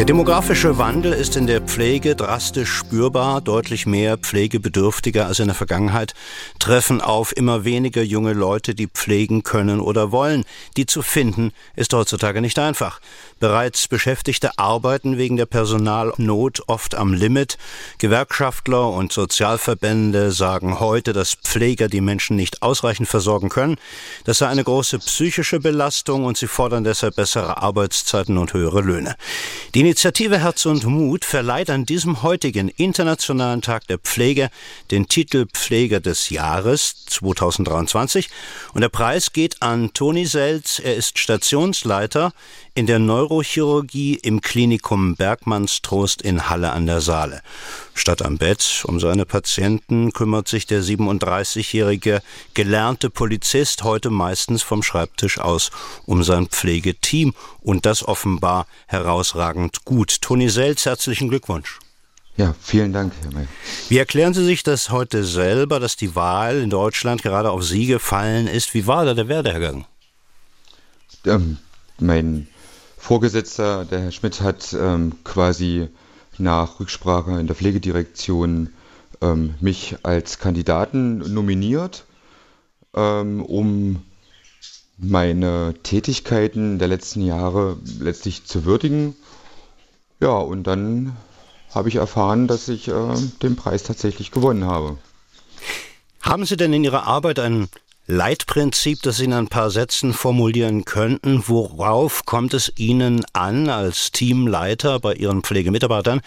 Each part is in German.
Der demografische Wandel ist in der Pflege drastisch spürbar. Deutlich mehr Pflegebedürftige als in der Vergangenheit treffen auf immer weniger junge Leute, die pflegen können oder wollen. Die zu finden ist heutzutage nicht einfach. Bereits Beschäftigte arbeiten wegen der Personalnot oft am Limit. Gewerkschaftler und Sozialverbände sagen heute, dass Pfleger die Menschen nicht ausreichend versorgen können. Das sei eine große psychische Belastung und sie fordern deshalb bessere Arbeitszeiten und höhere Löhne. Die Initiative Herz und Mut verleiht an diesem heutigen Internationalen Tag der Pflege den Titel Pfleger des Jahres 2023 und der Preis geht an Toni Selz. Er ist Stationsleiter in der Neurochirurgie im Klinikum Bergmannstrost in Halle an der Saale. Statt am Bett um seine Patienten kümmert sich der 37-jährige gelernte Polizist heute meistens vom Schreibtisch aus um sein Pflegeteam und das offenbar herausragend gut. Toni Selz, herzlichen Glückwunsch. Ja, vielen Dank, Herr May. Wie erklären Sie sich das heute selber, dass die Wahl in Deutschland gerade auf Sie gefallen ist? Wie war da der Werdegang? Ähm, mein Vorgesetzter, der Herr Schmidt, hat ähm, quasi nach Rücksprache in der Pflegedirektion ähm, mich als Kandidaten nominiert, ähm, um meine Tätigkeiten der letzten Jahre letztlich zu würdigen. Ja, und dann habe ich erfahren, dass ich äh, den Preis tatsächlich gewonnen habe. Haben Sie denn in Ihrer Arbeit ein Leitprinzip, das Sie in ein paar Sätzen formulieren könnten. Worauf kommt es Ihnen an als Teamleiter bei Ihren Pflegemitarbeitern?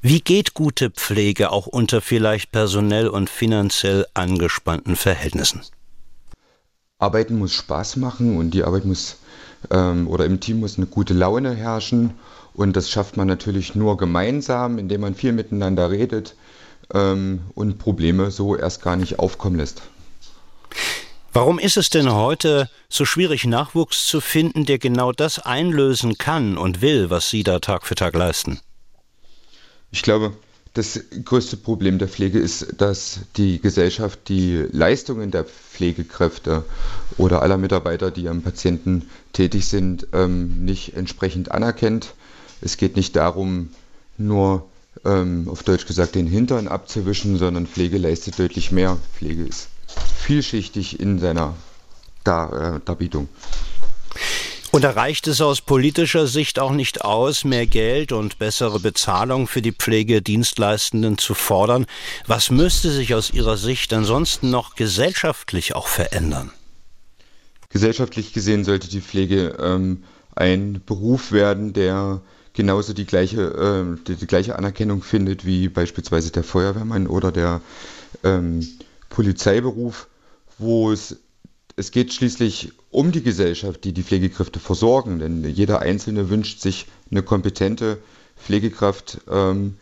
Wie geht gute Pflege auch unter vielleicht personell und finanziell angespannten Verhältnissen? Arbeiten muss Spaß machen und die Arbeit muss ähm, oder im Team muss eine gute Laune herrschen. Und das schafft man natürlich nur gemeinsam, indem man viel miteinander redet ähm, und Probleme so erst gar nicht aufkommen lässt. Warum ist es denn heute so schwierig, Nachwuchs zu finden, der genau das einlösen kann und will, was Sie da Tag für Tag leisten? Ich glaube, das größte Problem der Pflege ist, dass die Gesellschaft die Leistungen der Pflegekräfte oder aller Mitarbeiter, die am Patienten tätig sind, ähm, nicht entsprechend anerkennt. Es geht nicht darum, nur ähm, auf Deutsch gesagt den Hintern abzuwischen, sondern Pflege leistet deutlich mehr. Pflege ist vielschichtig in seiner Dar äh, Darbietung. Und da reicht es aus politischer Sicht auch nicht aus, mehr Geld und bessere Bezahlung für die Pflegedienstleistenden zu fordern. Was müsste sich aus Ihrer Sicht ansonsten noch gesellschaftlich auch verändern? Gesellschaftlich gesehen sollte die Pflege ähm, ein Beruf werden, der genauso die gleiche, äh, die, die, gleiche Anerkennung findet wie beispielsweise der Feuerwehrmann oder der ähm, Polizeiberuf, wo es, es geht schließlich um die Gesellschaft, die die Pflegekräfte versorgen, denn jeder Einzelne wünscht sich eine kompetente Pflegekraft, ähm,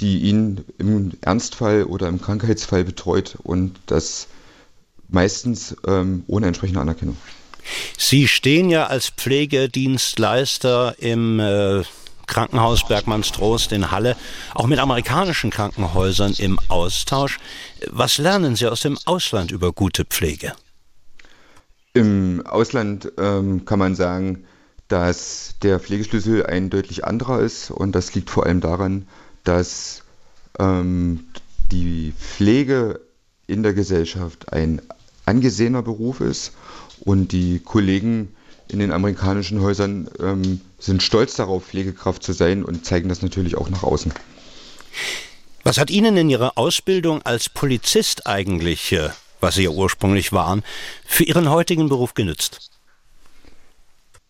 die ihn im Ernstfall oder im Krankheitsfall betreut und das meistens ähm, ohne entsprechende Anerkennung. Sie stehen ja als Pflegedienstleister im äh Krankenhaus Bergmannstrost in Halle, auch mit amerikanischen Krankenhäusern im Austausch. Was lernen Sie aus dem Ausland über gute Pflege? Im Ausland ähm, kann man sagen, dass der Pflegeschlüssel ein deutlich anderer ist und das liegt vor allem daran, dass ähm, die Pflege in der Gesellschaft ein angesehener Beruf ist und die Kollegen in den amerikanischen Häusern ähm, sind stolz darauf, Pflegekraft zu sein und zeigen das natürlich auch nach außen. Was hat Ihnen in Ihrer Ausbildung als Polizist eigentlich, äh, was Sie ja ursprünglich waren, für Ihren heutigen Beruf genützt?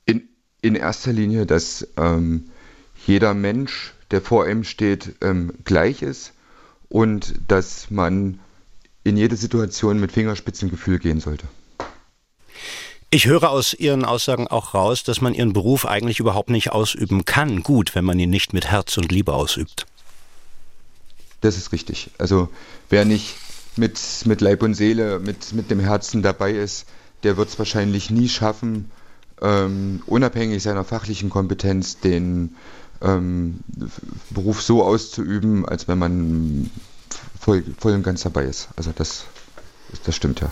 In, in erster Linie, dass ähm, jeder Mensch, der vor ihm steht, ähm, gleich ist und dass man in jede Situation mit Fingerspitzengefühl gehen sollte. Ich höre aus Ihren Aussagen auch raus, dass man Ihren Beruf eigentlich überhaupt nicht ausüben kann, gut, wenn man ihn nicht mit Herz und Liebe ausübt. Das ist richtig. Also wer nicht mit, mit Leib und Seele, mit, mit dem Herzen dabei ist, der wird es wahrscheinlich nie schaffen, ähm, unabhängig seiner fachlichen Kompetenz den ähm, Beruf so auszuüben, als wenn man voll, voll und ganz dabei ist. Also das, das stimmt ja.